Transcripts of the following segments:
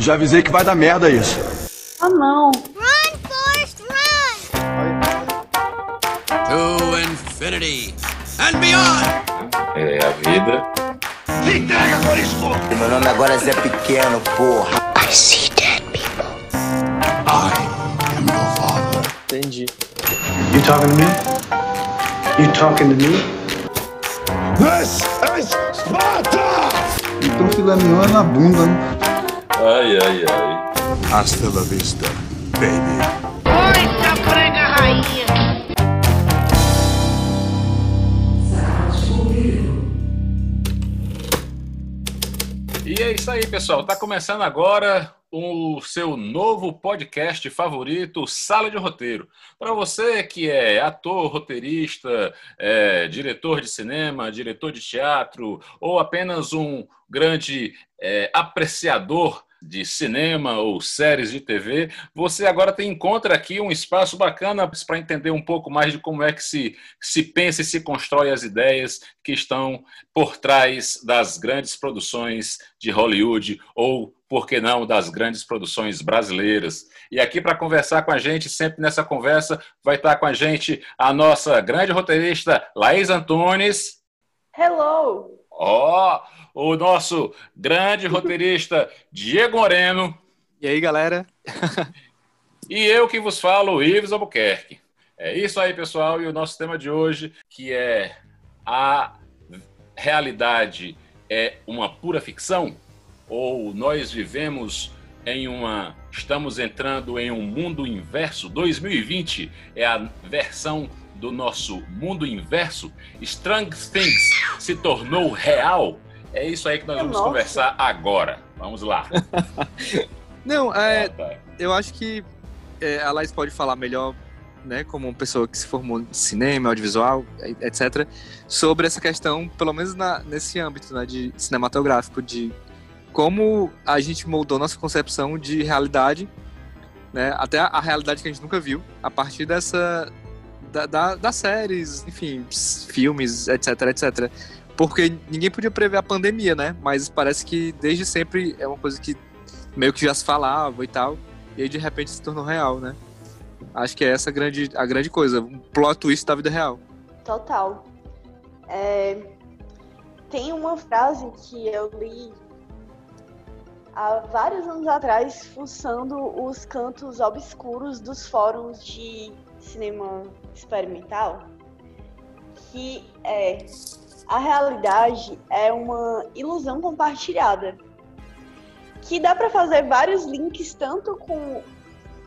Já avisei que vai dar merda isso. Ah, não. Run, Forrest, run! To infinity and beyond! É a vida. Meu nome agora é Zé Pequeno, porra. Entendi. You talking to me? You talking to me? Então filé mignon é na bunda, né? Ai, ai, ai. Hasta la vista, baby. E é isso aí, pessoal. Tá começando agora o seu novo podcast favorito, Sala de Roteiro. Para você que é ator, roteirista, é, diretor de cinema, diretor de teatro ou apenas um grande é, apreciador de cinema ou séries de TV, você agora tem encontra aqui um espaço bacana para entender um pouco mais de como é que se, se pensa e se constrói as ideias que estão por trás das grandes produções de Hollywood ou, por que não, das grandes produções brasileiras. E aqui para conversar com a gente, sempre nessa conversa, vai estar com a gente a nossa grande roteirista Laís Antunes. Hello. Ó, o nosso grande roteirista Diego Moreno E aí, galera? e eu que vos falo, Ives Albuquerque. É isso aí, pessoal, e o nosso tema de hoje, que é a realidade é uma pura ficção ou nós vivemos em uma estamos entrando em um mundo inverso. 2020 é a versão do nosso mundo inverso. Strange Things se tornou real. É isso aí que nós vamos Nossa. conversar agora. Vamos lá. Não, é, eu acho que é, a Laís pode falar melhor, né, como uma pessoa que se formou em cinema, audiovisual, etc., sobre essa questão, pelo menos na- nesse âmbito né, de cinematográfico, de como a gente moldou nossa concepção de realidade, né, até a, a realidade que a gente nunca viu, a partir dessa. Da, da- das séries, enfim, filmes, etc, etc. Porque ninguém podia prever a pandemia, né? Mas parece que desde sempre é uma coisa que meio que já se falava e tal, e aí de repente se tornou real, né? Acho que é essa a grande, a grande coisa, um plot twist da vida real. Total. É, Tem uma frase que eu li há vários anos atrás, fuçando os cantos obscuros dos fóruns de cinema experimental, que é a realidade é uma ilusão compartilhada. Que dá para fazer vários links tanto com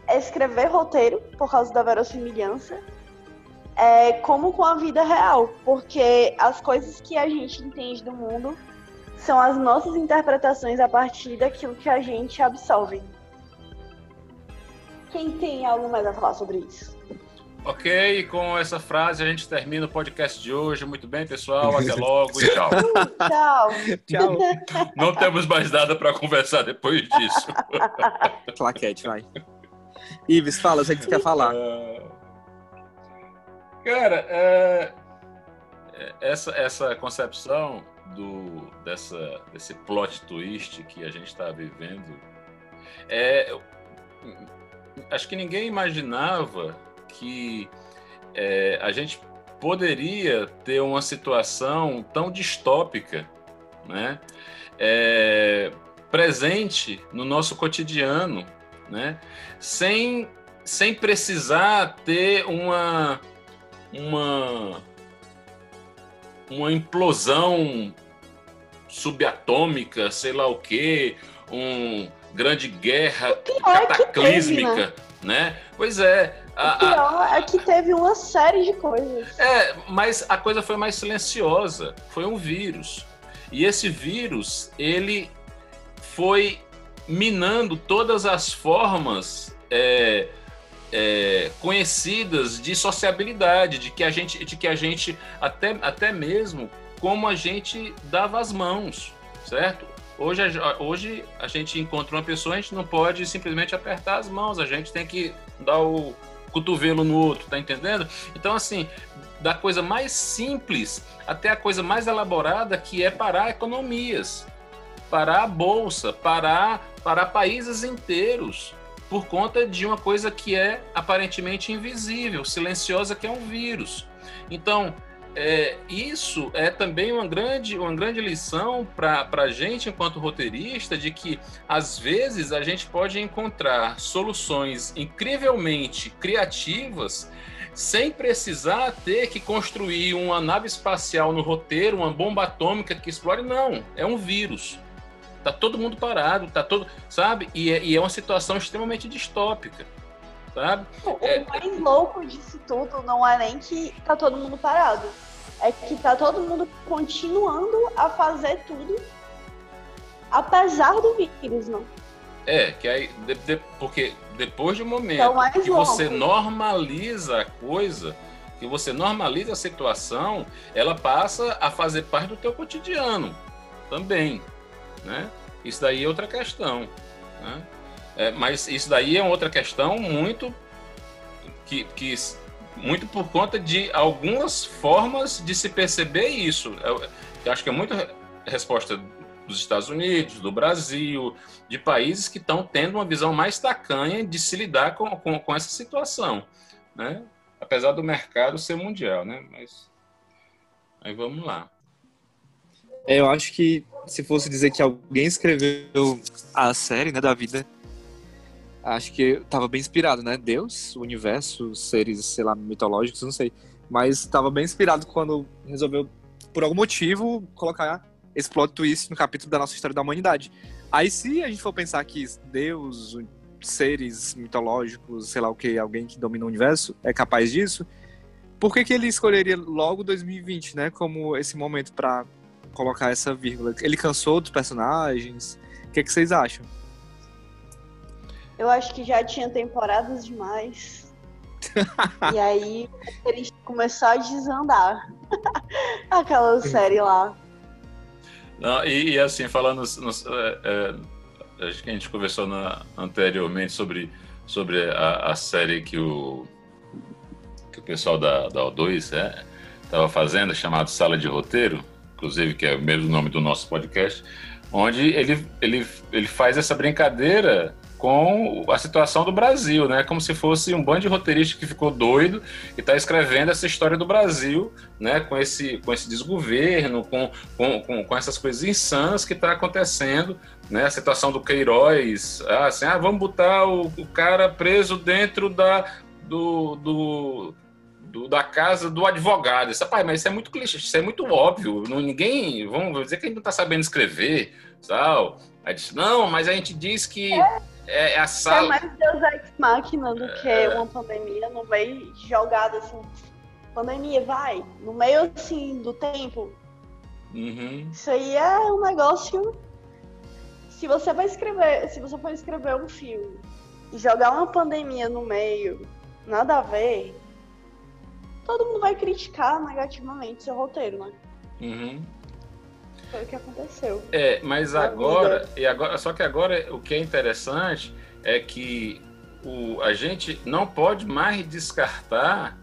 escrever roteiro, por causa da verossimilhança, é, como com a vida real, porque as coisas que a gente entende do mundo são as nossas interpretações a partir daquilo que a gente absorve. Quem tem algo mais a falar sobre isso? Ok, e com essa frase a gente termina o podcast de hoje. Muito bem, pessoal. Até logo e tchau. Tchau! Tchau. Não temos mais nada para conversar depois disso. Claquete, vai. Ives, fala, sei que você quer falar. Ah, Cara, é, é, essa, essa concepção do, dessa, desse plot twist que a gente está vivendo, é, acho que ninguém imaginava que é, a gente poderia ter uma situação tão distópica, né? É, presente no nosso cotidiano, né? Sem, sem precisar ter uma, uma, uma implosão subatômica, sei lá o quê, um grande guerra é cataclísmica, né? Pois é. O a- a- pior é que teve uma série de coisas. é, mas a coisa foi mais silenciosa. Foi um vírus. E esse vírus, ele foi minando todas as formas é, é, conhecidas de sociabilidade, de que a gente, de que a gente até, até mesmo como a gente dava as mãos, certo? Hoje hoje a gente encontra uma pessoa, a gente não pode simplesmente apertar as mãos, a gente tem que dar o cotovelo no outro, tá entendendo? Então, assim, da coisa mais simples até a coisa mais elaborada, que é parar economias. parar a bolsa, parar, parar países inteiros por conta de uma coisa que é aparentemente invisível, silenciosa, que é um vírus. Então, é, isso é também uma grande, uma grande lição para a gente, enquanto roteirista, de que às vezes a gente pode encontrar soluções incrivelmente criativas sem precisar ter que construir uma nave espacial no roteiro, uma bomba atômica que explore. Não, é um vírus. Tá todo mundo parado, tá todo, sabe? E é, e é uma situação extremamente distópica, sabe? O É, mais louco disso tudo não é nem que tá todo mundo parado. É que tá todo mundo continuando a fazer tudo apesar do vírus, não. É, que aí, de- de- porque depois de um momento Então, que você normaliza a coisa, que você normaliza a situação, ela passa a fazer parte do teu cotidiano também, né? Isso daí é outra questão, né? É, mas isso daí é outra questão muito que, que muito por conta de algumas formas de se perceber isso. Eu, eu acho que é muito re- resposta dos Estados Unidos, do Brasil, de países que estão tendo uma visão mais tacanha de se lidar com, com, com essa situação, né? Apesar do mercado ser mundial, né? Mas aí vamos lá. É, eu acho que se fosse dizer que alguém escreveu a série, né, da vida, acho que tava bem inspirado, né? Deus, o universo, seres, sei lá, mitológicos, não sei. Mas tava bem inspirado quando resolveu, por algum motivo, colocar esse plot twist no capítulo da nossa história da humanidade. Aí, se a gente for pensar que Deus, seres mitológicos, sei lá o que, alguém que domina o universo, é capaz disso, por que, que ele escolheria logo 2020, né? Como esse momento pra colocar essa vírgula. Ele cansou dos personagens? O que, que vocês acham? Eu acho que já tinha temporadas demais. e aí eles começaram a desandar. Aquela série lá. Não, e, e, assim, falando, nos- é, é, acho que a gente conversou na- anteriormente sobre, sobre a, a série que o, que o pessoal da, da O2 estava fazendo, chamado Sala de Roteiro, inclusive que é o mesmo nome do nosso podcast, onde ele, ele, ele faz essa brincadeira com a situação do Brasil, né? Como se fosse um bando de roteirista que ficou doido e está escrevendo essa história do Brasil, né? Com esse, com esse desgoverno, com, com, com, com essas coisas insanas que está acontecendo, né? A situação do Queiroz, ah, assim, ah, vamos botar o, o cara preso dentro da, do, do, do- da casa do advogado. Isso, pai, mas isso é muito clichê, isso é muito óbvio. Não, ninguém, vamos dizer que a gente não está sabendo escrever, tal. Aí disse, não, mas a gente diz que é, a É sala. mais Deus Ex Machina do que uma pandemia no meio jogada assim. Pandemia, vai. No meio assim do tempo. Uhum. Isso aí é um negócio. Se você vai escrever, se você for escrever um filme e jogar uma pandemia no meio, nada a ver, todo mundo vai criticar negativamente seu roteiro, né? Uhum. Foi o que aconteceu. É, mas agora, e agora, só que agora o que é interessante é que o, a gente não pode mais descartar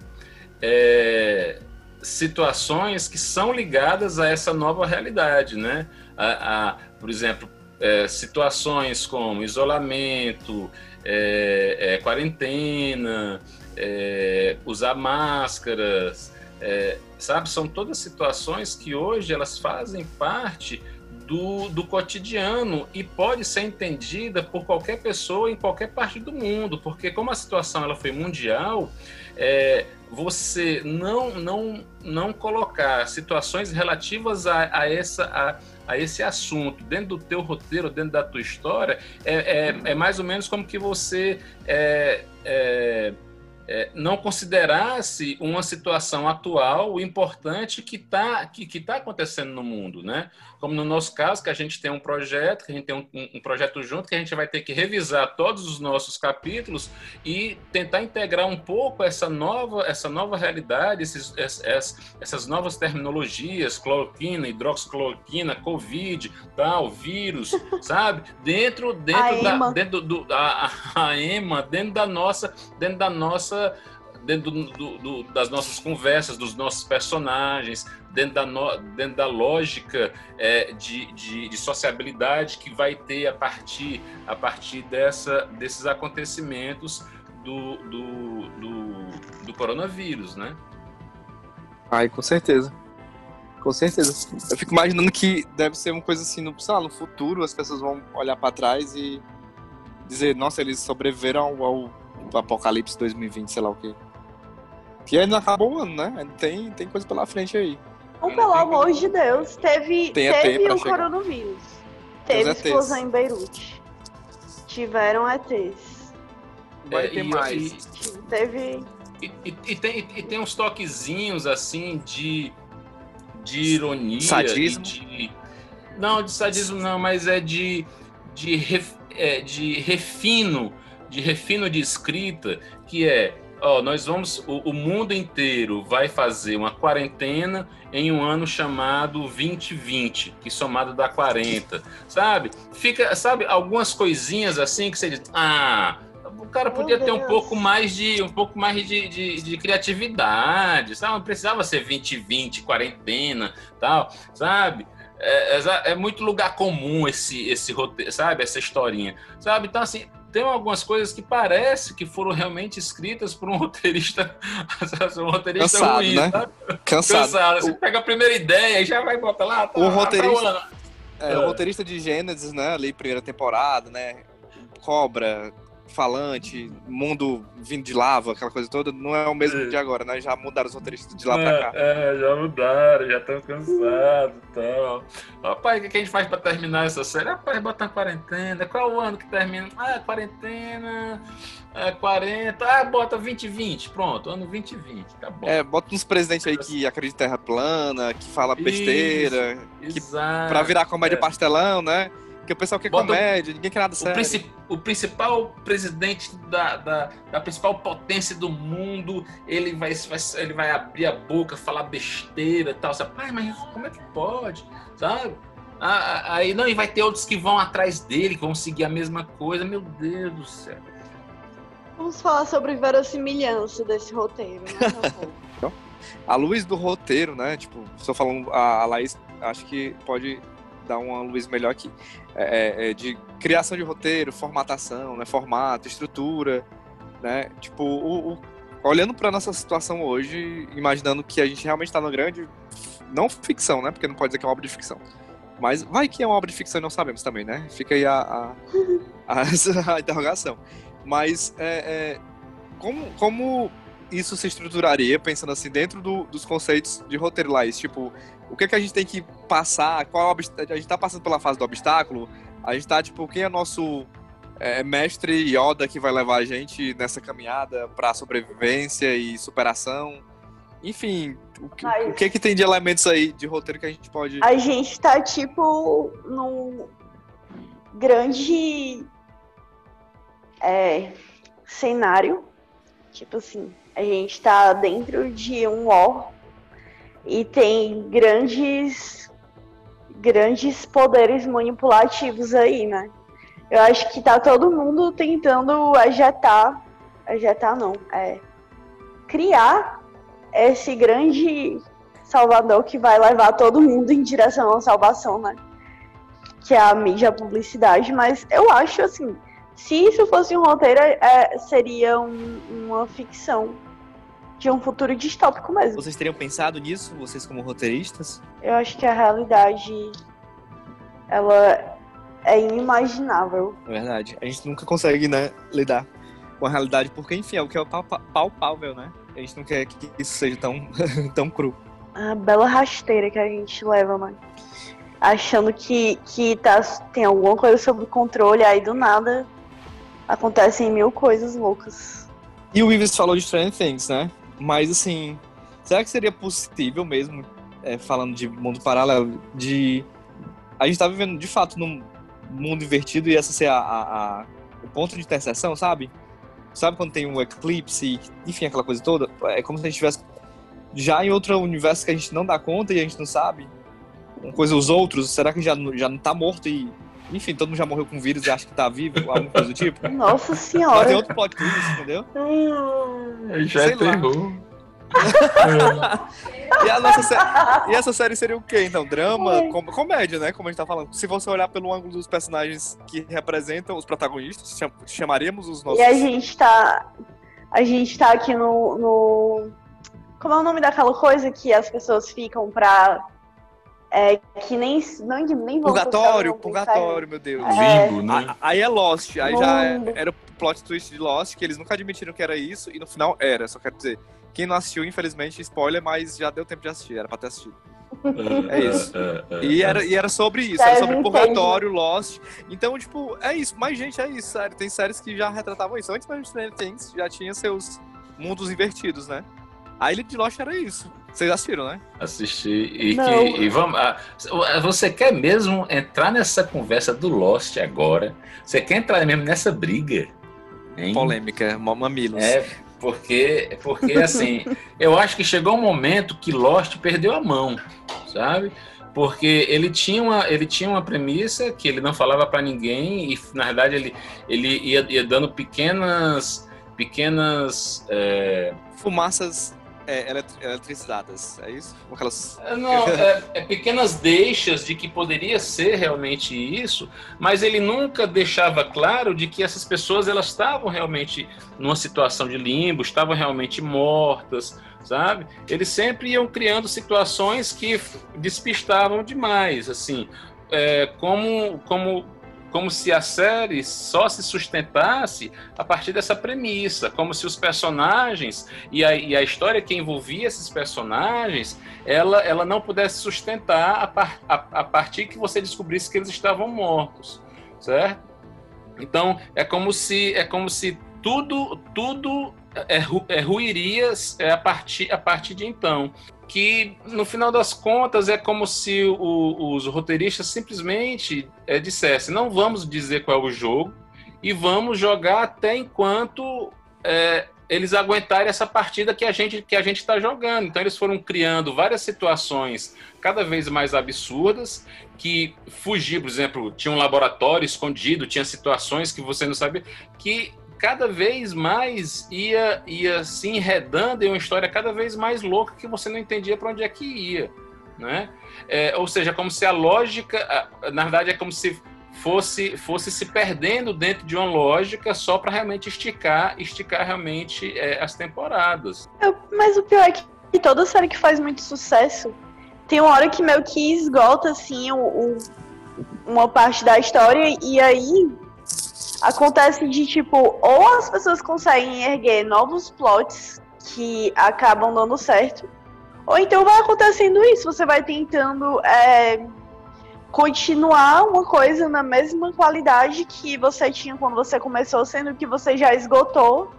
é, situações que são ligadas a essa nova realidade, né? A, a- por exemplo, é, situações como isolamento, é, é, quarentena, é, usar máscaras, é, sabe? São todas situações que hoje elas fazem parte do, do cotidiano e pode ser entendida por qualquer pessoa em qualquer parte do mundo, porque como a situação ela foi mundial, é, você não, não, não colocar situações relativas a, a, essa, a, a esse assunto dentro do teu roteiro, dentro da tua história, é, é, é mais ou menos como que você é, é, é, não considerasse uma situação atual importante que está que, que tá acontecendo no mundo, né? Como no nosso caso, que a gente tem um projeto, que a gente tem um, um- projeto junto, que a gente vai ter que revisar todos os nossos capítulos e tentar integrar um pouco essa nova, essa nova realidade, esses, es- es- essas novas terminologias, cloroquina, hidroxicloroquina, covid, tal, vírus, sabe? Dentro, dentro A da, EMA. dentro do, a, a- a EMA, dentro da nossa, dentro da nossa dentro do- do- das nossas conversas, dos nossos personagens, dentro da, no- dentro da lógica é, de, de, de sociabilidade que vai ter a partir, a partir dessa, desses acontecimentos do, do, do, do coronavírus, né? Ai, com certeza. Com certeza. Eu fico imaginando que deve ser uma coisa assim, no, sei lá, no futuro as pessoas vão olhar pra trás e dizer, nossa, eles sobreviveram ao, ao apocalipse 2020, sei lá o quê. Que ainda acabou o ano, né? Tem, tem coisa pela frente aí. Então, pelo amor de Deus, teve, teve o chegar. coronavírus. Teve ETs. explosão em Beirute. Tiveram ETs. Vai É, ter e- mais. Teve. E, e- e tem, e tem uns toquezinhos assim de, de ironia. Sadismo? e de- não, de sadismo não, mas é de, de, ref- é, de refino, de refino de escrita, que é, ó, nós vamos, o, o mundo inteiro vai fazer uma quarentena em um ano chamado 2020, que somado dá 40, sabe? Fica, sabe, algumas coisinhas assim que você diz, ah, o cara podia ter um pouco mais de um pouco mais de, de, de criatividade, sabe? Não precisava ser 2020, quarentena, tal, sabe? É, é- é muito lugar comum esse esse roteiro, sabe? Essa historinha, sabe? Então assim, tem algumas coisas que parece que foram realmente escritas por um roteirista, um roteirista Cansado, ruim, né? sabe? Cansado. Cansado. Você pega a primeira ideia e já vai botar lá. Tá, O roteirista- ano. É, o roteirista de Gênesis, né? Ali, primeira temporada, né? Cobra, falante, mundo vindo de lava, aquela coisa toda, não é o mesmo É. de agora, né? Já mudaram os roteiristas de lá pra cá. É, já mudaram, já estão cansados e tal. Rapaz, o que a gente faz pra terminar essa série? Rapaz, bota uma quarentena. Qual o ano que termina? Ah, quarentena. É 40. Ah, bota 2020. Pronto, ano 2020. Tá bom. É, bota uns presidentes aí que acreditam em terra plana, que fala besteira, que Exato. pra virar comédia é. pastelão, né? Porque o pessoal quer Bota o- comédia, ninguém quer nada O, sério. princi- o principal presidente da, da, da principal potência do mundo, ele vai, vai- ele vai abrir a boca, falar besteira e tal. Sabe? Pai, mas como é que pode? Sabe? Aí não, e vai ter outros que vão atrás dele, que vão seguir a mesma coisa. Meu Deus do céu. Vamos falar sobre verossimilhança desse roteiro, né? povo? A luz do roteiro, né? Tipo, estou falando, a, a Laís acho que pode dar uma luz melhor aqui. É, é, é, de criação de roteiro, formatação, né? Formato, estrutura, né? Tipo, o, o- olhando para nossa situação hoje, imaginando que a gente realmente está numa grande, não ficção, né? Porque não pode dizer que é uma obra de ficção. Mas vai que é uma obra de ficção e não sabemos também, né? Fica aí a, a, a- a interrogação. Mas é, é, como, como isso se estruturaria, pensando assim, dentro do- dos conceitos de roteiro lá? Isso, tipo, o que, é que a gente tem que passar? Qual é a gente tá passando pela fase do obstáculo? A gente tá, tipo, quem é nosso é, mestre Yoda que vai levar a gente nessa caminhada pra sobrevivência e superação? Enfim, o que, Mas- o que que tem de elementos aí de roteiro que a gente pode... A gente tá, tipo, num grande é, cenário. Tipo assim, a gente tá dentro de um war e tem grandes grandes poderes manipulativos aí, né? Eu acho que tá todo mundo tentando ajetar, ajetar não, é criar esse grande salvador que vai levar todo mundo em direção à salvação, né? Que é a mídia, a publicidade, mas eu acho assim, se isso fosse um roteiro, é, seria um- uma ficção de um futuro distópico mesmo. Vocês teriam pensado nisso, vocês como roteiristas? Eu acho que a realidade ela é inimaginável. É verdade. A gente nunca consegue, né, lidar com a realidade, porque, enfim, é o que é palpável, né? A gente não quer que isso seja tão, tão cru. A bela rasteira que a gente leva, mano. Achando que, que tá, tem alguma coisa sob controle, aí do nada acontecem mil coisas loucas. E o Ives falou de Stranger Things, né? Mas, assim, será que seria possível mesmo, é, falando de mundo paralelo, de... A gente tá vivendo, de fato, num mundo invertido e essa ser a, a- a- o ponto de interseção, sabe? Sabe quando tem um eclipse, enfim, aquela coisa toda? É como se a gente estivesse já em outro universo que a gente não dá conta e a gente não sabe. Uma coisa, os outros, será que já, já não tá morto e... Enfim, todo mundo já morreu com vírus e acha que tá vivo, alguma coisa do tipo? Nossa Mas senhora. tem outro plot twist, entendeu? Já Sei é lá. terror. E, a nossa sé- e essa série seria o quê, então? Drama, É. com- comédia, né? Como a gente tá falando. Se você olhar pelo ângulo dos personagens que representam os protagonistas, cham- chamaríamos os nossos. E a gente tá. A gente tá aqui no, no. Como é o nome daquela coisa que as pessoas ficam pra. É, que nem. Não, nem Purgatório, purgatório, meu Deus. É. Limbo, né? Aí é Lost, aí já é- era o plot twist de Lost, que eles nunca admitiram que era isso, e no final era. Só quero dizer, quem não assistiu, infelizmente, spoiler, mas já deu tempo de assistir, era pra ter assistido. É isso. É, é, E é. era, e era sobre isso, era é sobre Purgatório, Lost. Então, tipo, é isso. Mas, gente, é isso, sério. Tem séries que já retratavam isso. Antes mesmo de Stranger Things, já tinha seus mundos invertidos, né? A Ilha de Lost era isso. Vocês assistiram, né? Assisti. E, Não. que, e vamos. ah, você quer mesmo entrar nessa conversa do Lost agora? Você quer entrar mesmo nessa briga? Hein? Polêmica, ma- mamilos. É, porque, porque assim, eu acho que chegou um momento que Lost perdeu a mão, sabe? Porque ele tinha uma, ele tinha uma premissa que ele não falava pra ninguém e na verdade ele, ele ia, ia dando pequenas pequenas é, Fumaças é, é isso? Aquelas... não, é, é pequenas deixas de que poderia ser realmente isso, mas ele nunca deixava claro de que essas pessoas elas estavam realmente numa situação de limbo, estavam realmente mortas, sabe? Eles sempre iam criando situações que despistavam demais, assim, é, como como como se a série só se sustentasse a partir dessa premissa, como se os personagens e a, e a história que envolvia esses personagens ela, ela não pudesse sustentar a, par, a, a partir que você descobrisse que eles estavam mortos, certo? Então é como se é como se tudo tudo é, é, ruiria é, a partir a partir de então que no final das contas é como se o- os roteiristas simplesmente é, dissessem não vamos dizer qual é o jogo e vamos jogar até enquanto é, eles aguentarem essa partida que a gente que a gente está jogando. Então eles foram criando várias situações cada vez mais absurdas que fugir, por exemplo, tinha um laboratório escondido, tinha situações que você não sabia que cada vez mais ia ia se enredando em uma história cada vez mais louca que você não entendia para onde é que ia, né? É, ou seja, como se a lógica, na verdade é como se fosse fosse se perdendo dentro de uma lógica só para realmente esticar esticar realmente é, as temporadas. Eu- mas o pior é que toda série que faz muito sucesso tem uma hora que meio que esgota assim o, o- uma parte da história e aí acontece de tipo ou as pessoas conseguem erguer novos plots que acabam dando certo ou então vai acontecendo isso você vai tentando é, continuar uma coisa na mesma qualidade que você tinha quando você começou sendo que você já esgotou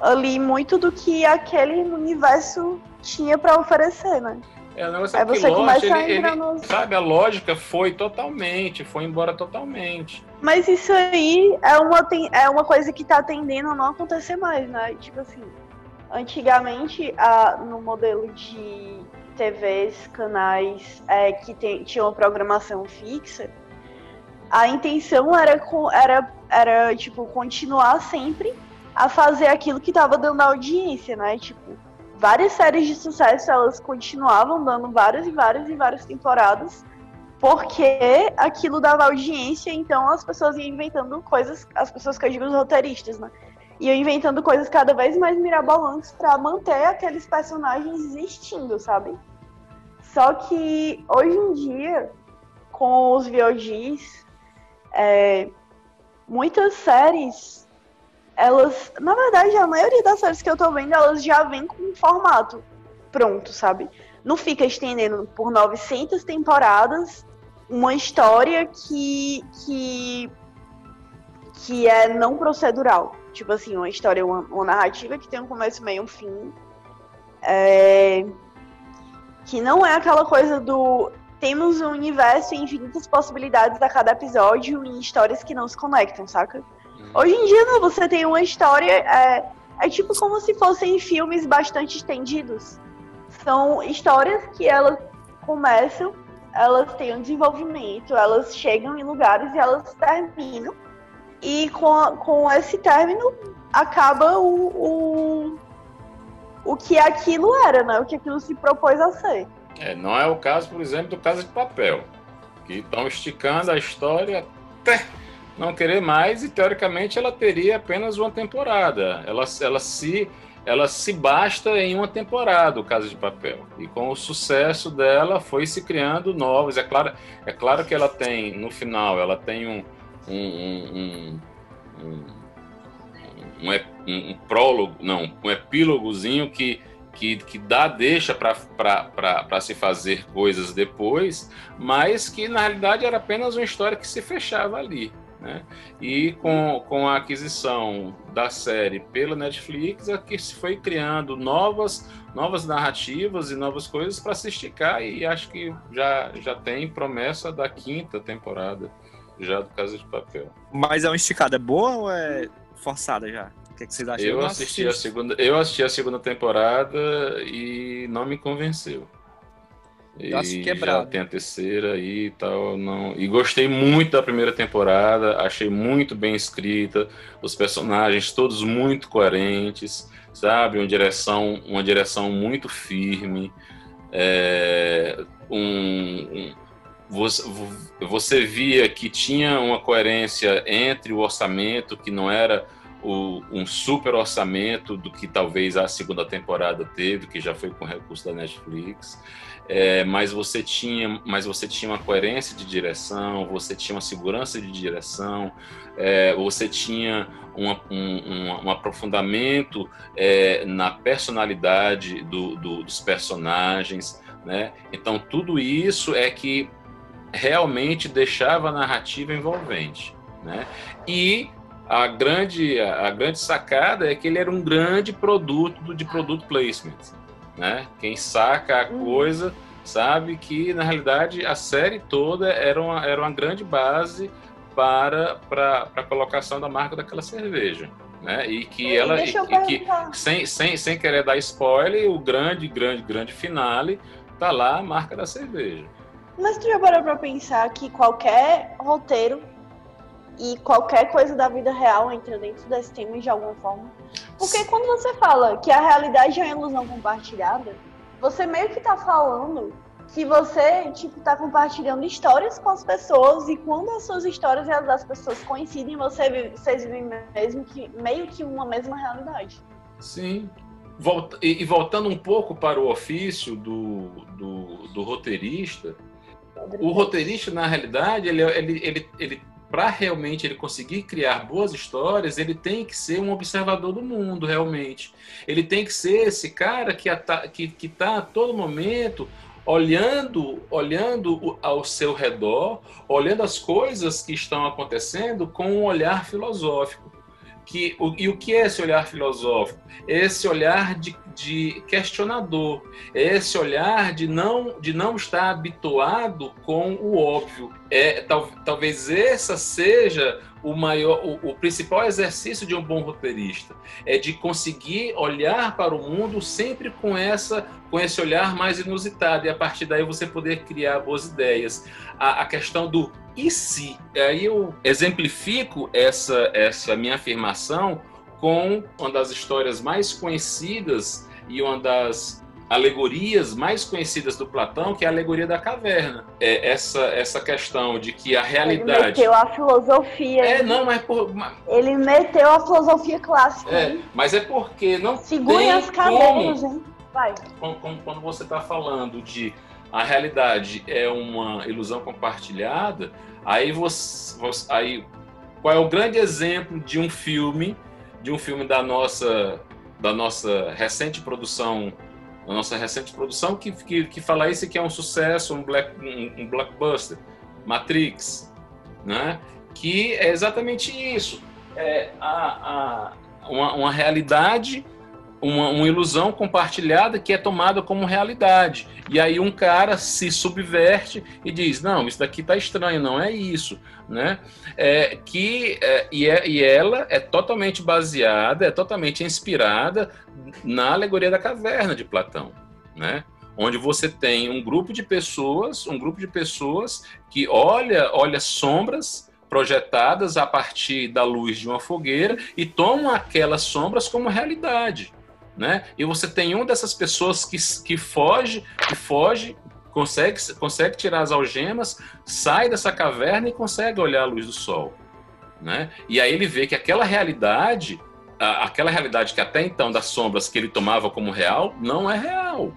ali muito do que aquele universo tinha pra oferecer, né? É, o negócio é você começa a ele- entrar ele- nos- sabe, a lógica foi totalmente, foi embora totalmente. Mas isso aí é uma, é uma coisa que tá tendendo a não acontecer mais, né? Tipo assim, antigamente, a, no modelo de TVs, canais é, que tem, tinham uma programação fixa, a intenção era, era, era, tipo, continuar sempre a fazer aquilo que tava dando audiência, né? Tipo, várias séries de sucesso, elas continuavam dando várias e várias e várias temporadas, porque aquilo dava audiência, então as pessoas iam inventando coisas, as pessoas que eu digo os roteiristas, né? Iam inventando coisas cada vez mais mirabolantes pra manter aqueles personagens existindo, sabe? Só que hoje em dia, com os VODs, é, muitas séries, elas, na verdade, a maioria das séries que eu tô vendo, elas já vêm com um formato pronto, sabe? Não fica estendendo por 900 temporadas uma história que, que, que é não procedural. Tipo assim, uma história, uma, uma narrativa que tem um começo, meio um fim. É, que não é aquela coisa do temos um universo e infinitas possibilidades a cada episódio em histórias que não se conectam, saca? Hoje em dia, não, você tem uma história. É, é tipo como se fossem filmes bastante estendidos. São histórias que elas começam, elas têm um desenvolvimento, elas chegam em lugares e elas terminam. E com, com esse término acaba o, o, o que aquilo era, né? O que aquilo se propôs a ser. É, não é o caso, por exemplo, do Casa de Papel, que estão esticando a história até não querer mais e teoricamente ela teria apenas uma temporada. Ela, ela se ela se basta em uma temporada, o Casa de Papel. E com o sucesso dela foi se criando novos. É claro, é claro que ela tem, no final, ela tem um, um, um, um, um, um prólogo, não, um epílogozinho que, que, que dá deixa para se fazer coisas depois, mas que na realidade era apenas uma história que se fechava ali. Né? E com, com a aquisição da série pela Netflix, aqui se foi criando novas, novas narrativas e novas coisas para se esticar, e acho que já, já tem promessa da quinta temporada já do Casa de Papel. Mas é uma esticada boa ou é forçada já? O que, é que vocês acham? Eu, eu assisti, a segunda, eu assisti a segunda temporada e não me convenceu. Acho quebrado. Já tem a terceira e tal. Não... E gostei muito da primeira temporada, achei muito bem escrita, os personagens todos muito coerentes, sabe? Uma direção, uma direção muito firme. É... Um, um... Você, você via que tinha uma coerência entre o orçamento, que não era o, um super orçamento do que talvez a segunda temporada teve, que já foi com recurso da Netflix é, mas você tinha, mas você tinha uma coerência de direção, você tinha uma segurança de direção, é, você tinha um, um, um aprofundamento é, na personalidade do, do, dos personagens, né? Então tudo isso é que realmente deixava a narrativa envolvente, né? E a grande, a grande sacada é que ele era um grande produto de produto placement né? Quem saca a uhum. coisa sabe que, na realidade, a série toda era uma, era uma grande base para, para, para a colocação da marca daquela cerveja. Né? E que e ela, e, e que, sem, sem, sem querer dar spoiler, o grande, grande, grande finale tá lá a marca da cerveja. Mas tu já parou para pensar que qualquer roteiro e qualquer coisa da vida real entra dentro desse tema de alguma forma. Porque quando você fala que a realidade é uma ilusão compartilhada, você meio que tá falando que você, tipo, tá compartilhando histórias com as pessoas e quando as suas histórias e as das pessoas coincidem, você vive, vocês vivem mesmo que, meio que uma mesma realidade. Sim. Volta, e, e, voltando um pouco para o ofício do, do, do roteirista, o roteirista, na realidade, ele, ele, ele, ele para realmente ele conseguir criar boas histórias, ele tem que ser um observador do mundo, realmente. Ele tem que ser esse cara que está que, que tá a todo momento olhando, olhando ao seu redor, olhando as coisas que estão acontecendo com um olhar filosófico. Que, e o que é esse olhar filosófico? Esse olhar de, de questionador, esse olhar de não, de não estar habituado com o óbvio. É, tal, talvez essa seja o maior, o, o, principal exercício de um bom roteirista é de conseguir olhar para o mundo sempre com essa, com esse olhar mais inusitado e a partir daí você poder criar boas ideias. A, a questão do e se? Aí eu exemplifico essa essa minha afirmação com uma das histórias mais conhecidas e uma das alegorias mais conhecidas do Platão, que é a alegoria da caverna. É essa, essa questão de que a realidade. Ele meteu a filosofia. É, não, mas por. Ele meteu a filosofia clássica. É, mas é porque não. Segurem as cadeiras, hein? Vai. Quando, quando você está falando de a realidade é uma ilusão compartilhada, aí você, você. Aí, qual é o grande exemplo de um filme, de um filme da nossa, da nossa recente produção na nossa recente produção, que, que, que fala isso que é um sucesso, um, black, um, um blockbuster, Matrix, né? que é exatamente isso. É a, a, uma, uma realidade, uma, uma ilusão compartilhada que é tomada como realidade. E aí um cara se subverte e diz, não, isso daqui tá estranho, não é isso. Né? É, que, é, e, é, e ela é totalmente baseada, é totalmente inspirada na alegoria da caverna de Platão, né? Onde você tem um grupo de pessoas, um grupo de pessoas que olha, olha sombras projetadas a partir da luz de uma fogueira e tomam aquelas sombras como realidade. Né? E você tem uma dessas pessoas que, que foge, que foge, consegue, consegue tirar as algemas, sai dessa caverna e consegue olhar a luz do sol, né? E aí ele vê que aquela realidade, aquela realidade que até então das sombras que ele tomava como real, não é real,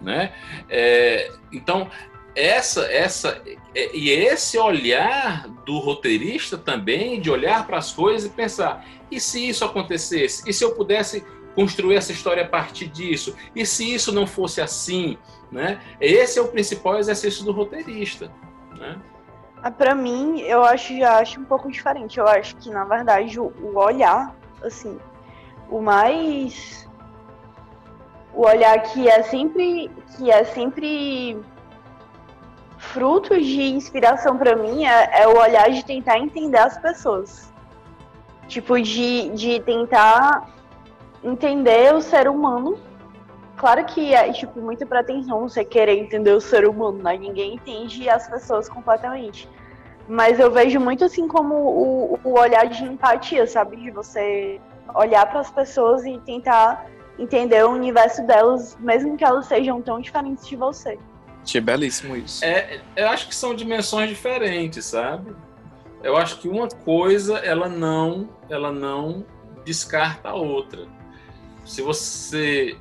né? É, então essa, essa é- e esse olhar do roteirista também de olhar para as coisas e pensar e se isso acontecesse? E se eu pudesse construir essa história a partir disso? E se isso não fosse assim? Né? Esse é o principal exercício do roteirista. Né? Ah, Pra mim, eu acho, já acho um pouco diferente. Eu acho que, na verdade, o, o olhar, assim, o mais. O olhar que é sempre. que é sempre fruto de inspiração pra mim é, é o olhar de tentar entender as pessoas. Tipo, de, de tentar entender o ser humano. Claro que é, tipo, muita pretensão você querer entender o ser humano, né? Ninguém entende as pessoas completamente. Mas eu vejo muito assim como o, o olhar de empatia, sabe? De você olhar para as pessoas e tentar entender o universo delas, mesmo que elas sejam tão diferentes de você. Achei belíssimo isso. É, eu acho que são dimensões diferentes, sabe? Eu acho que uma coisa ela não, ela não descarta a outra. Se você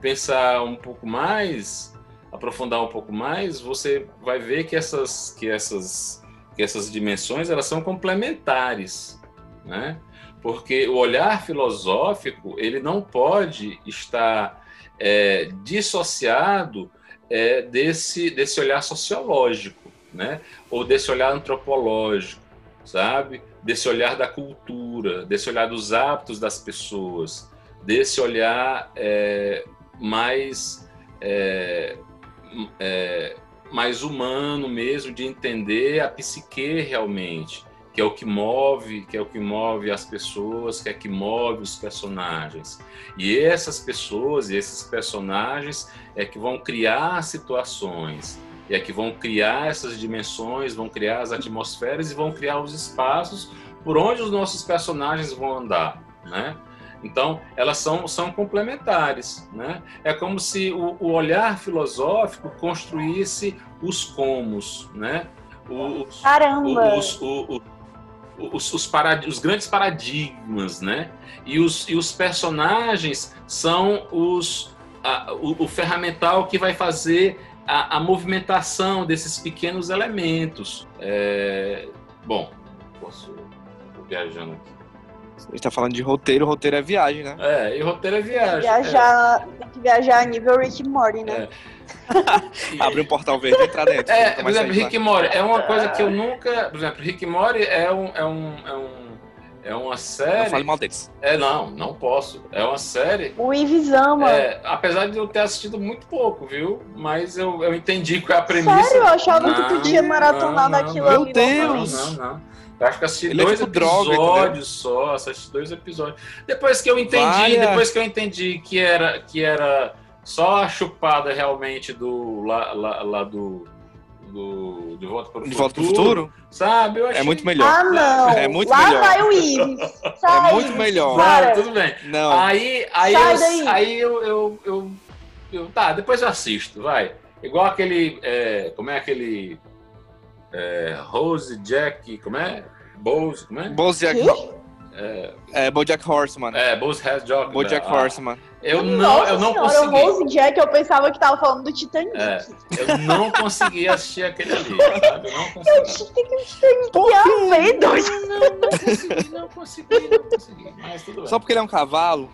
pensar um pouco mais, aprofundar um pouco mais, você vai ver que essas, que essas, que essas dimensões elas são complementares, né? Porque o olhar filosófico ele não pode estar é, dissociado é, desse, desse olhar sociológico, né? Ou desse olhar antropológico, sabe? Desse olhar da cultura, desse olhar dos hábitos das pessoas, desse olhar é, mais é, é, mais humano mesmo de entender a psique realmente, que é o que move, que é o que move as pessoas, que é que move os personagens. E essas pessoas e esses personagens é que vão criar situações, é que vão criar essas dimensões, vão criar as atmosferas e vão criar os espaços por onde os nossos personagens vão andar, né? Então, elas são, são complementares. Né? É como se o, o olhar filosófico construísse os comos, né? os, Caramba! os, o- o- os, os, parad- os grandes paradigmas. Né? E, os, e os personagens são os, a- o, o ferramental que vai fazer a, a movimentação desses pequenos elementos. É, bom, posso tô viajando aqui. A gente tá falando de roteiro, roteiro é viagem, né? É, e roteiro é viagem. Viajar, tem que viajar a nível Rick Morty, né? É. Abre um portal verde e entrar dentro. É, por exemplo, Rick Morty é uma coisa que eu nunca. Por exemplo, Rick Morty é um. É, um, é, um, é uma lá. Não série. fale mal deles. É, não, não posso. É uma série. O ama. é, apesar de eu ter assistido muito pouco, viu? Mas eu, eu entendi qual é a premissa. Sério? Eu achava que Não, tu tinha maratonado não, aquilo Meu ali. Deus! Não, não, não. Eu acho que assisti Ele é dois tipo droga, episódios só, assisti dois episódios. Depois que eu entendi, Várias. depois que eu entendi que era, que era só a chupada realmente do lá, lá, lá do, do De Volta para o De Futuro, futuro? sabe? Eu achei... É muito melhor. Ah, não! É muito Lá melhor. vai o Ives. Sai, É muito melhor. Ah, tudo bem. Não. Aí, aí, Sai eu, daí. aí eu, eu, eu, eu- Tá, depois eu assisto, vai. Igual aquele. é, como é aquele. É, Rose, Jack, como é? Bose, como é? Bojack, Quê? é, Bojack Horseman. É, Bose Has Jock. Bojack Ah, Horseman. Eu não, Nossa eu não senhora, consegui. o Rose Jack, eu pensava que tava falando do Titanic. É, eu não consegui assistir aquele ali, sabe? Eu não consegui. Tem que a ver, doido. Não, não consegui, não consegui, não consegui. Mas tudo bem. Só porque ele é um cavalo,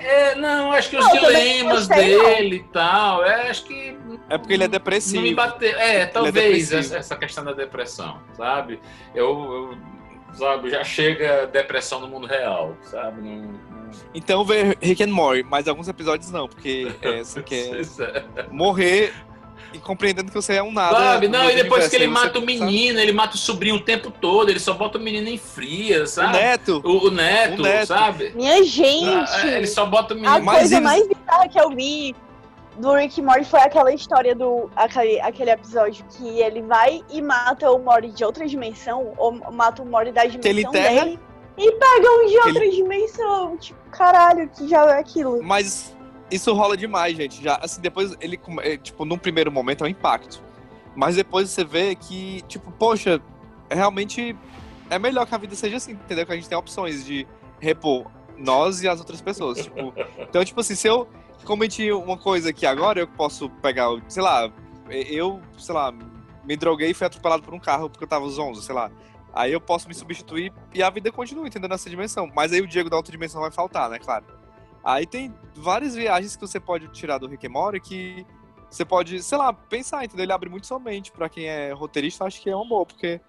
É, não, acho que os Não, dilemas dele e tal, é, acho que é porque ele é Não me depressivo. bateu. É, talvez depressivo. essa, essa questão da depressão, sabe? Eu, eu, sabe, já chega depressão no mundo real, sabe? Não. Então vê Rick and Morty, mas alguns episódios não, porque é, você quer é- morrer e compreendendo que você é um nada. Sabe? no Não, e depois que ele mata o menino, ele mata o sobrinho o tempo todo, ele só bota o menino em fria, O sabe? neto. O, o neto, O neto. sabe? Minha gente, Ah, Ele só bota o menino. a Mas coisa eles- mais bizarra que eu vi do Rick e Morty foi aquela história do. Aquele, aquele episódio que ele vai e mata o Morty de outra dimensão, ou mata o Morty da ele dimensão enterra? dele. E pega um de outra dimensão. Tipo, caralho, que já é aquilo. Mas isso rola demais, gente. Já, assim, depois ele, é, tipo, num primeiro momento é um impacto. Mas depois você vê que, tipo, poxa, realmente é melhor que a vida seja assim, entendeu? Que a gente tem opções de repor nós e as outras pessoas. Tipo, então, tipo assim, se eu cometi uma coisa aqui agora, eu posso pegar, o- sei lá, eu, sei lá, me droguei e fui atropelado por um carro porque eu tava zonzo, sei lá. Aí eu posso me substituir e a vida continua, entendeu? Nessa dimensão. Mas aí o Diego da outra dimensão vai faltar, né? Claro. Aí tem várias viagens que você pode tirar do Rick and Morty que você pode, sei lá, pensar, entendeu? Ele abre muito sua mente. Pra quem é roteirista, eu acho que é uma boa, porque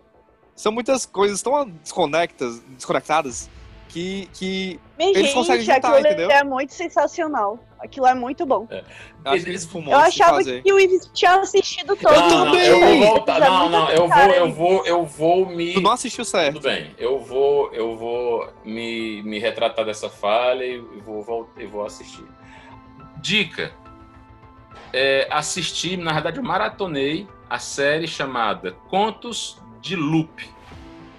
são muitas coisas tão desconectas, desconectadas que, que Minha Eles conseguem gente, juntar, aquilo entendeu? é muito sensacional. Aquilo é muito bom. eu acho que eles fumam Eu achava fazer. que o Ives tinha assistido todo Não, não, eu vou voltar. é Não, não, eu vou, eu vou, eu vou me. Tu não assistiu certo. Tudo bem, eu eu vou me, me retratar dessa falha e vou, vou, e vou assistir. Dica: é, assisti, na verdade, eu maratonei a série chamada Contos de Loop.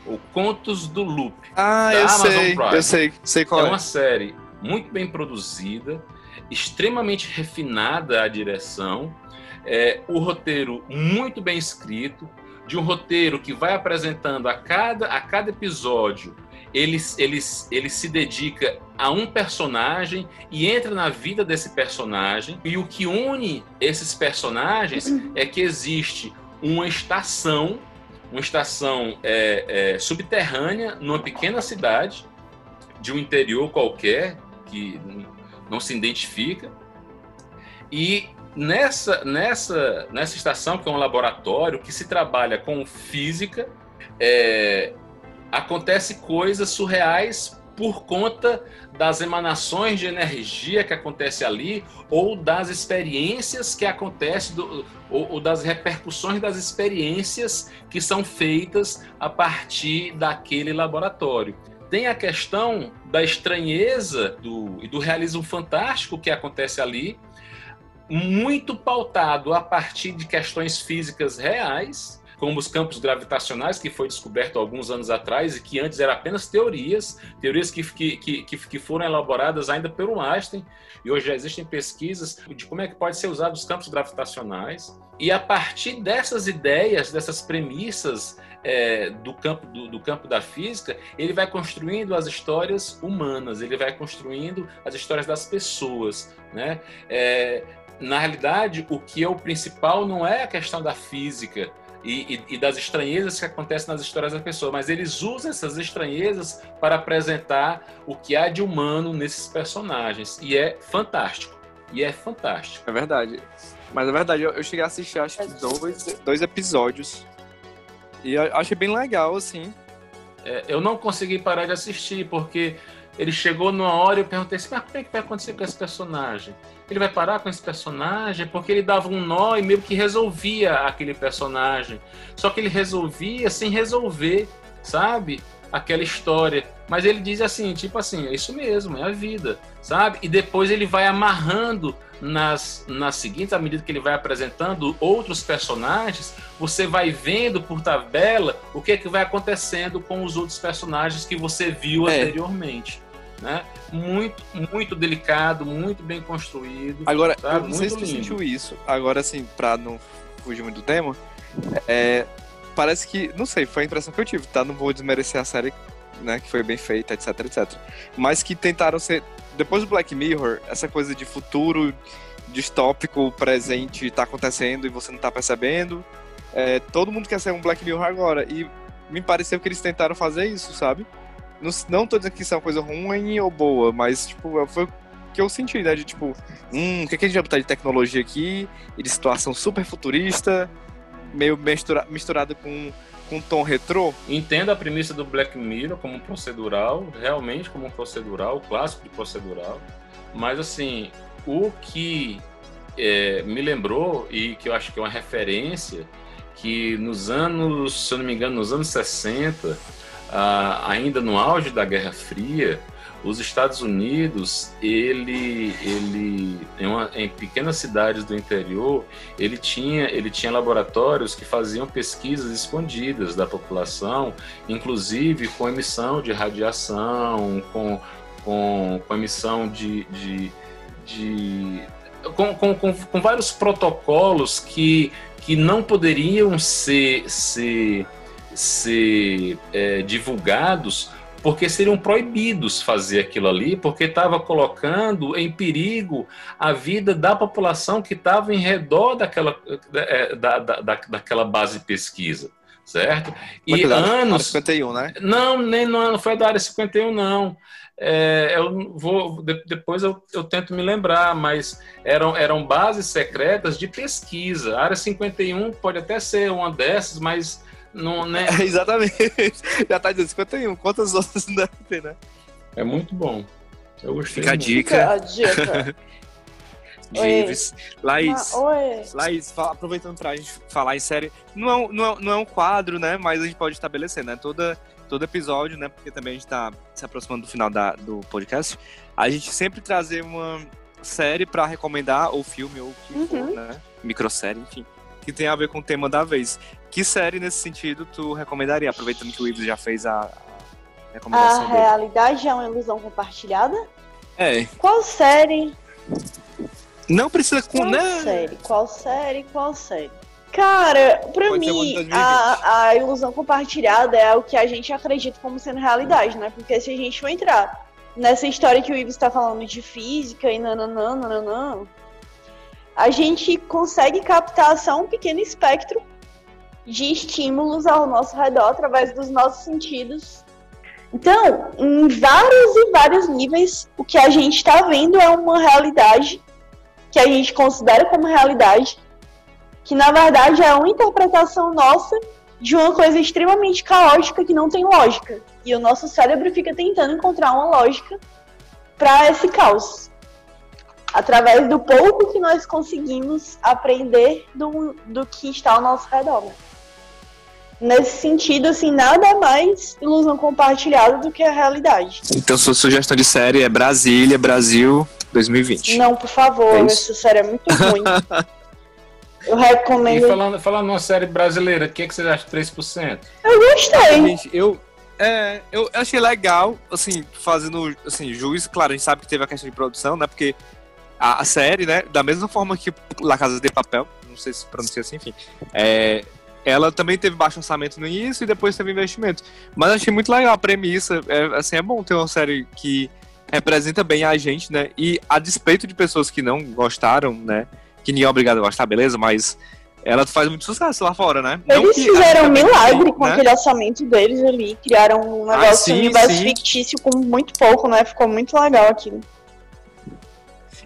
Ou Contos do Loop. Ah, eu Amazon sei, Prime. eu sei, sei qual É é. uma série muito bem produzida, extremamente refinada a direção, é, o roteiro muito bem escrito, de um roteiro que vai apresentando a cada, a cada episódio. Ele, ele, ele se dedica a um personagem e entra na vida desse personagem. E o que une esses personagens é que existe uma estação, uma estação é, é, subterrânea numa pequena cidade de um interior qualquer que não se identifica e nessa nessa nessa estação que é um laboratório que se trabalha com física é, acontece coisas surreais por conta das emanações de energia que acontece ali ou das experiências que acontecem ou, ou das repercussões das experiências que são feitas a partir daquele laboratório. Tem a questão da estranheza do, e do realismo fantástico que acontece ali, muito pautado a partir de questões físicas reais, como os campos gravitacionais, que foi descoberto alguns anos atrás e que antes eram apenas teorias, teorias que, que, que, que foram elaboradas ainda pelo Einstein, e hoje já existem pesquisas de como é que pode ser usado os campos gravitacionais. E a partir dessas ideias, dessas premissas é, do, campo, do, do campo da física, ele vai construindo as histórias humanas, ele vai construindo as histórias das pessoas. Né? É, na realidade, o que é o principal não é a questão da física, e, e, e, das estranhezas que acontecem nas histórias das pessoas, mas eles usam essas estranhezas para apresentar o que há de humano nesses personagens. E é fantástico. E é fantástico. É verdade. Mas é verdade, eu, eu cheguei a assistir acho que dois, dois episódios. E eu achei bem legal, assim. É, eu não consegui parar de assistir, porque ele chegou numa hora e eu perguntei assim, mas como é que vai acontecer com esse personagem? Ele vai parar com esse personagem? Porque ele dava um nó e meio que resolvia aquele personagem. Só que ele resolvia sem resolver, sabe? Aquela história. Mas ele diz assim, tipo assim, é isso mesmo, é a vida, sabe? E depois ele vai amarrando nas, nas seguintes, à medida que ele vai apresentando outros personagens, você vai vendo por tabela o que é que vai acontecendo com os outros personagens que você viu É. anteriormente. Né? Muito, muito delicado, muito bem construído. Agora, Tá, eu não sei se muito tu lindo. sentiu isso. Agora, assim, pra não fugir muito do tema, é, parece que, não sei, foi a impressão que eu tive, tá? Não vou desmerecer a série, né, que foi bem feita, etc, etc. Mas que tentaram ser, depois do Black Mirror, essa coisa de futuro distópico, presente, tá acontecendo e você não tá percebendo. É, todo mundo quer ser um Black Mirror agora. E me pareceu que eles tentaram fazer isso, sabe? Não, não tô dizendo que isso é uma coisa ruim ou boa, mas, tipo, foi que eu senti, né? De tipo, hum, o que, que a gente vai botar de tecnologia aqui? E de situação super futurista, meio mistura, misturado com, com tom retrô. Entendo a premissa do Black Mirror como um procedural, realmente como um procedural, clássico de procedural. Mas assim, o que é, me lembrou e que eu acho que é uma referência, que nos anos, se eu não me engano, nos anos 60, ah, ainda no auge da Guerra Fria, os Estados Unidos, ele, ele em, uma, em pequenas cidades do interior, ele tinha, ele tinha laboratórios que faziam pesquisas escondidas da população, inclusive com emissão de radiação, com, com, com emissão de, de, de com, com, com, vários protocolos que, que não poderiam ser, ser, ser é, divulgados porque seriam proibidos fazer aquilo ali, porque estava colocando em perigo a vida da população que estava em redor daquela, é, da, da, da, daquela base de pesquisa, certo? E Muito legal. anos... Área 51, né? Não, nem não, não foi da área 51, não. É, eu vou de- depois eu, eu tento me lembrar, mas eram, eram bases secretas de pesquisa. A área 51 pode até ser uma dessas, mas não, né? É, exatamente. Já tá dizendo 51. Quantas outras não deve ter, né? É muito bom. Eu gostei. Fica a muito. dica. a dica. de Oi. Ives. Laís, oi. Laís, aproveitando pra gente falar em série, não é, um- não, é, não é um quadro, né? Mas a gente pode estabelecer, né? Toda, todo episódio, né? Porque também a gente tá se aproximando do final da, do podcast. A gente sempre trazer uma série pra recomendar, ou filme, ou o que for, Uhum. né? Microsérie, enfim. Que tem a ver com o tema da vez. Que série nesse sentido tu recomendaria? Aproveitando que o Ives já fez a, a A recomendação dele. realidade é uma ilusão compartilhada? É. Qual série? Não precisa com, Qual né? série? Qual série? Qual série? Cara, pra Pode mim, 2020. a, a ilusão compartilhada é o que a gente acredita como sendo realidade, né? Porque se a gente for entrar nessa história que o Ives está falando de física e nananã, nananã, a gente consegue captar só um pequeno espectro de estímulos ao nosso redor através dos nossos sentidos. Então, em vários e vários níveis, o que a gente está vendo é uma realidade que a gente considera como realidade, que na verdade é uma interpretação nossa de uma coisa extremamente caótica que não tem lógica. E o nosso cérebro fica tentando encontrar uma lógica para esse caos. Através do pouco que nós conseguimos aprender do, do que está ao nosso redor. né? Nesse sentido, assim, nada é mais ilusão compartilhada do que a realidade. Então sua sugestão de série é Brasília, Brasil 2020. Não, por favor, É isso. essa série é muito ruim. Eu E recomendo. falando, falando numa série brasileira, o que, que você acha de 3%? Eu gostei. Gente, eu, é, eu achei legal, assim, fazendo assim, juiz, claro, a gente sabe que teve a questão de produção, né? Porque a, a série, né, da mesma forma que La Casa de Papel, não sei se pronuncia assim, enfim, é, ela também teve baixo orçamento no início e depois teve investimento. Mas achei muito legal a premissa, é, assim, é bom ter uma série que representa bem a gente, né? E a despeito de pessoas que não gostaram, né? Que ninguém é obrigado a gostar, beleza, mas ela faz muito sucesso lá fora, né? Eles que fizeram um milagre com né? aquele orçamento deles ali. Criaram um Ah, negócio, sim, um universo sim. fictício com muito pouco, né? Ficou muito legal aquilo.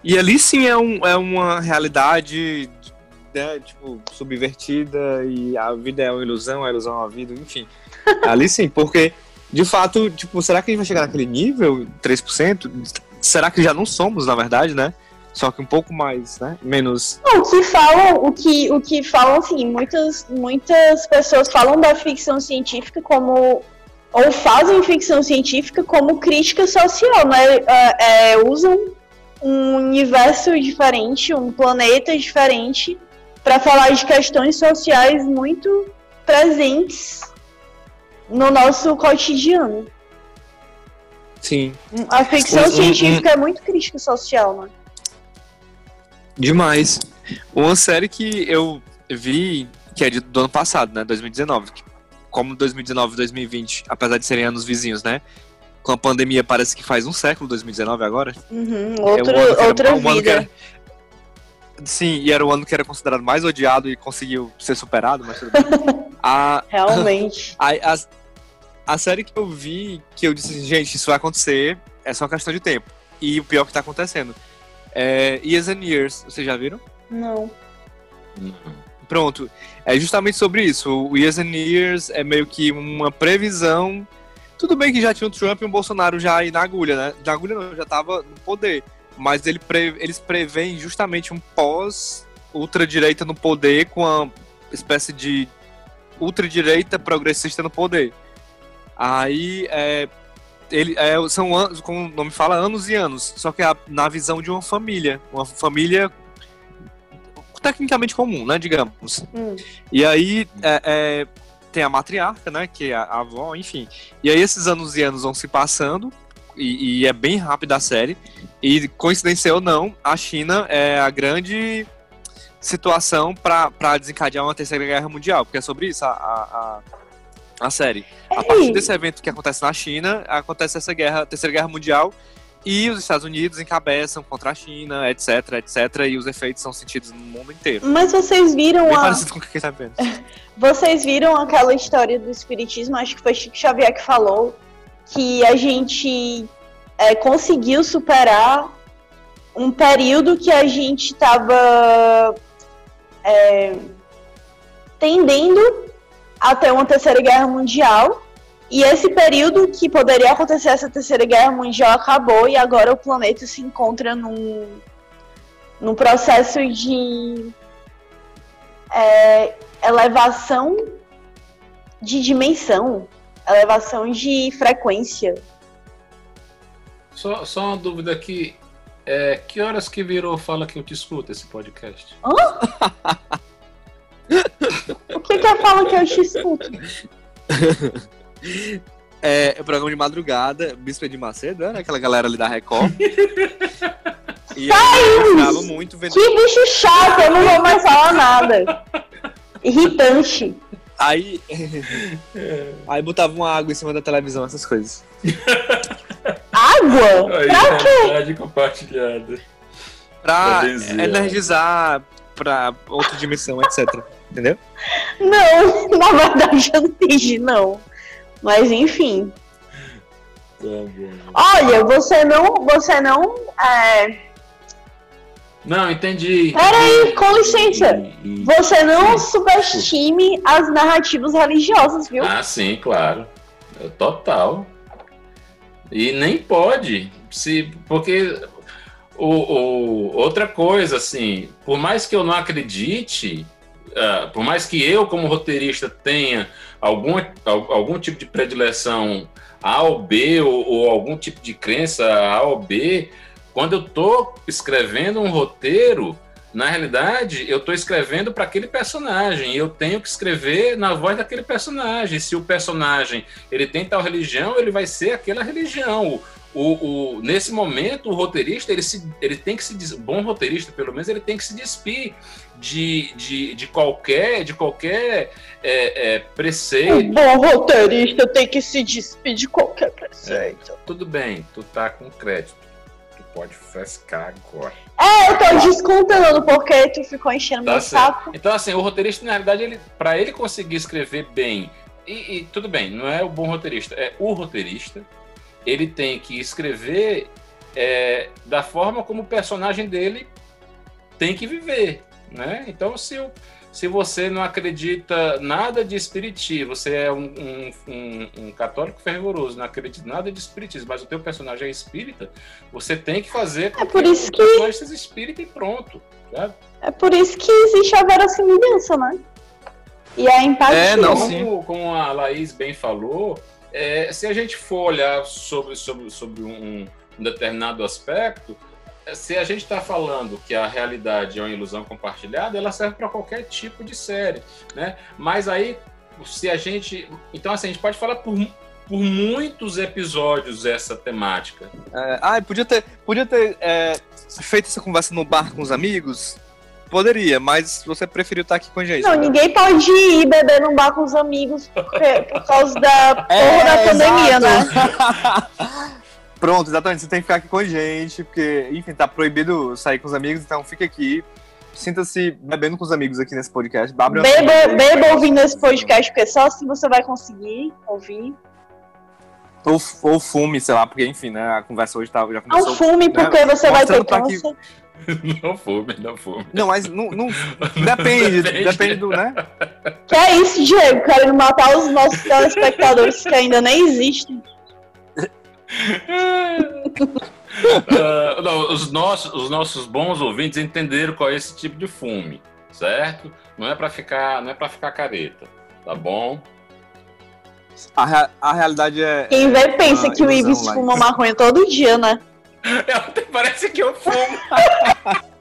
E ali sim é, um, é uma realidade né, tipo, subvertida e a vida é uma ilusão, a ilusão é uma vida, enfim. ali sim, porque de fato, tipo, será que a gente vai chegar naquele nível, 3%? Será que já não somos, na verdade, né? Só que um pouco mais, né? Menos. Não, o que falam, o que, o que falam, assim, muitas, muitas pessoas falam da ficção científica como. ou fazem ficção científica como crítica social, né? É, é, usam um universo diferente, um planeta diferente, para falar de questões sociais muito presentes no nosso cotidiano. Sim. A ficção Um- um- científica é muito crítica social, né? Demais. Uma série que eu vi, que é do ano passado, né? 2019. que, Como 2019 e 2020, apesar de serem anos vizinhos, né? Com a pandemia parece que faz um século, 2019 agora. Uhum, É outro, era- outra que vida. era- Sim, e era o ano que era considerado mais odiado e conseguiu ser superado, mas tudo bem. a, Realmente. a, a, a série que eu vi, que eu disse assim, gente, isso vai acontecer, é só uma questão de tempo. E o pior que tá acontecendo. É Years and Years, vocês já viram? Não. Pronto. É justamente sobre isso. O Years and Years é meio que uma previsão. Tudo bem que já tinha o Trump e o Bolsonaro já aí na agulha, né? Na agulha não, já tava no poder. Mas ele pre- eles preveem justamente um pós-ultradireita no poder com uma espécie de ultradireita progressista no poder. Aí é, ele, é, são anos, como o nome fala, anos e anos. Só que a- na visão de uma família. Uma família tecnicamente comum, né, digamos. Hum. E aí é, é, tem a matriarca, né, que é a, avó, enfim. E aí esses anos e anos vão se passando e, e é bem rápida a série. E coincidência ou não, a China é a grande situação para desencadear uma terceira guerra mundial, porque é sobre isso a, a, a, a série. A partir desse evento que acontece na China, acontece essa guerra, terceira guerra mundial, e os Estados Unidos encabeçam contra a China, etc, etc, e os efeitos são sentidos no mundo inteiro. Mas vocês viram Bem a... parecido com o que tá vendo. Vocês viram aquela história do espiritismo? Acho que foi Chico Xavier que falou que a gente é, conseguiu superar um período que a gente estava é, tendendo a ter uma terceira guerra mundial. E esse período que poderia acontecer essa terceira guerra mundial acabou e agora o planeta se encontra num, num processo de é, elevação de dimensão, elevação de frequência. Só, só uma dúvida aqui. É, que horas que virou fala que eu te escuto esse podcast? O que que é fala que eu te escuto? É, é o programa de madrugada, Bispo de Macedo, né? Aquela galera ali da Record. e eu ficava muito vendo. Que bicho chato, eu não vou mais falar nada. Irritante. Aí. aí botava uma água em cima da televisão, essas coisas. Água? Aí, Pra quê? realidade compartilhada. Pra energizar pra outra dimensão, etc. Entendeu? Não, na verdade eu não entendi, não. Mas enfim. Tá bom. Olha, você não. Você não. É... Não, entendi. Peraí, com licença. Você não subestime as narrativas religiosas, viu? Ah, sim, claro. É Total. E nem pode, se porque o, o- outra coisa assim, por mais que eu não acredite, ah, por mais que eu como roteirista tenha algum, al- algum tipo de predileção A ou B ou, ou algum tipo de crença A ou B, quando eu tô escrevendo um roteiro na realidade, eu estou escrevendo para aquele personagem. Eu tenho que escrever na voz daquele personagem. Se o personagem ele tem tal religião, ele vai ser aquela religião. O, o- nesse momento, o roteirista ele, se, ele tem que se des- bom roteirista pelo menos ele tem que se despir de, de, de qualquer de qualquer é, é, Um preceito. bom roteirista tem que se despedir de qualquer preceito. Tudo bem, tu tá com crédito, tu pode frescar agora. É, eu tô descontando porque tu ficou enchendo Tá meu certo. saco. Então, assim, o roteirista, na realidade, ele, para ele conseguir escrever bem, e, e tudo bem, não é o bom roteirista, é o roteirista, ele tem que escrever é, da forma como o personagem dele tem que viver, né? Então, se, o- se você não acredita nada de espiritismo, você é um, um- um- um católico fervoroso, não acredita nada de espiritismo, mas o teu personagem é espírita, você tem que fazer com É por que isso o que- personagem seja espírita e pronto, sabe? É por isso que existe a verossimilhança, né? E a empatia. É, não, como, sim. como a Laís bem falou, é, se a gente for olhar sobre, sobre, sobre um, um determinado aspecto, é, se a gente está falando que a realidade é uma ilusão compartilhada, ela serve para qualquer tipo de série, né? Mas aí, se a gente... Então, assim, a gente pode falar por, por muitos episódios essa temática. É, ah, podia ter, podia ter é, feito essa conversa no bar com os amigos? Poderia, mas você preferiu estar aqui com a gente. Não, né? ninguém pode ir beber num bar com os amigos por causa da porra É, da pandemia, né? exato. Pronto, exatamente. Você tem que ficar aqui com a gente, porque, enfim, tá proibido sair com os amigos, então fica aqui. Sinta-se bebendo com os amigos aqui nesse podcast. Beba, cerveja. beba ouvindo esse podcast, porque só assim você vai conseguir ouvir. Ou, ou fume, sei lá, porque, enfim, né? A conversa hoje tá, já Não começou. fume, porque você vai ter pra que- câncer. Não fume, não fume. Não, mas não, não- depende, Depende. depende do, né? Que é isso, Diego? Querendo matar os nossos telespectadores que ainda nem existem. Ah, não, os, nossos, os nossos bons ouvintes entenderam qual é esse tipo de fume, certo? Não é para ficar, não é para ficar careta, tá bom? A, rea- a realidade é. Quem vê pensa Ah, que o Ibis Laís. fuma maconha todo dia, né? Até parece que eu fumo.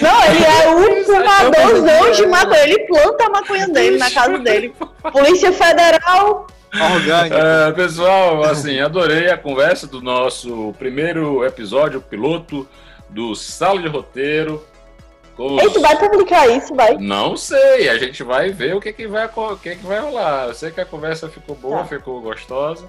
Não, ele é um fumadorzão de maconha. Ele planta a maconha dele na casa dele. Polícia Federal, Orgânico. É, pessoal, assim, adorei a conversa do nosso primeiro episódio piloto do Sala de Roteiro. Com os- Ei, tu vai publicar isso, vai? Não sei, a gente vai ver o que, que, vai, o que, que vai rolar. Eu sei que a conversa ficou boa, Tá. ficou gostosa.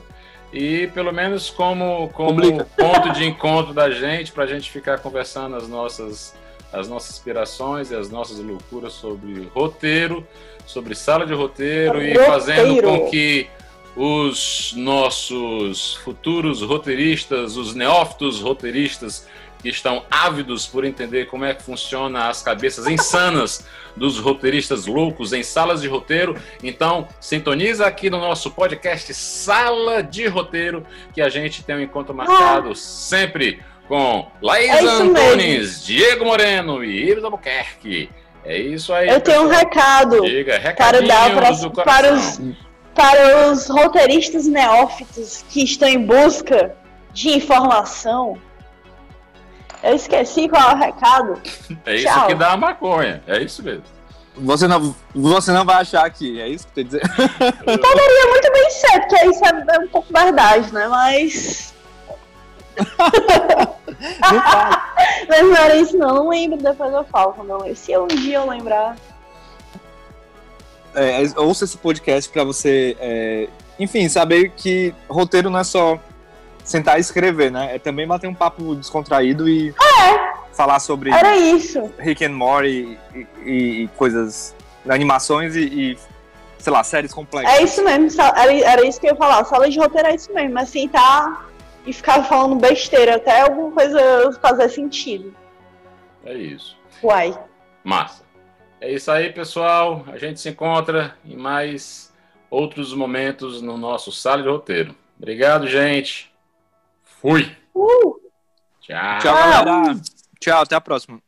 E pelo menos como, como Publica. ponto de encontro da gente, pra gente ficar conversando as nossas, as nossas inspirações e as nossas loucuras sobre roteiro, sobre sala de roteiro e Roteiro. fazendo com que os nossos futuros roteiristas, os neófitos roteiristas que estão ávidos por entender como é que funciona as cabeças insanas dos roteiristas loucos em salas de roteiro. Então, sintoniza aqui no nosso podcast Sala de Roteiro, que a gente tem um encontro marcado sempre com É isso Antunes, Diego Moreno e Iris Albuquerque. É isso aí. Eu tenho um recado Diga, para para, do para, coração. os, para os roteiristas neófitos que estão em busca de informação. Eu esqueci qual é o recado. É isso Tchau. que dá a maconha. É isso mesmo. Você não, você não vai achar que é isso que eu tô dizendo. Poderia muito bem ser, porque isso é um pouco verdade, né? Mas. Mas não era isso, não. Não lembro, depois eu falo quando eu lembro. Se um dia eu lembrar. É, é, ouça esse podcast pra você, é, enfim, saber que roteiro não é só sentar e escrever, né? É também bater um papo descontraído e falar sobre Era isso. Rick and Morty e, e- e coisas, animações e, e, sei lá, séries complexas. É isso mesmo. era isso que eu ia falar. Sala de roteiro é isso mesmo. Assim, tá. E ficar falando besteira até alguma coisa fazer sentido. É isso. Uai. Massa. É isso aí, pessoal. A gente se encontra em mais outros momentos no nosso sala de roteiro. Obrigado, gente. Fui. Uh! Tchau. Tchau, galera. Tchau, até a próxima.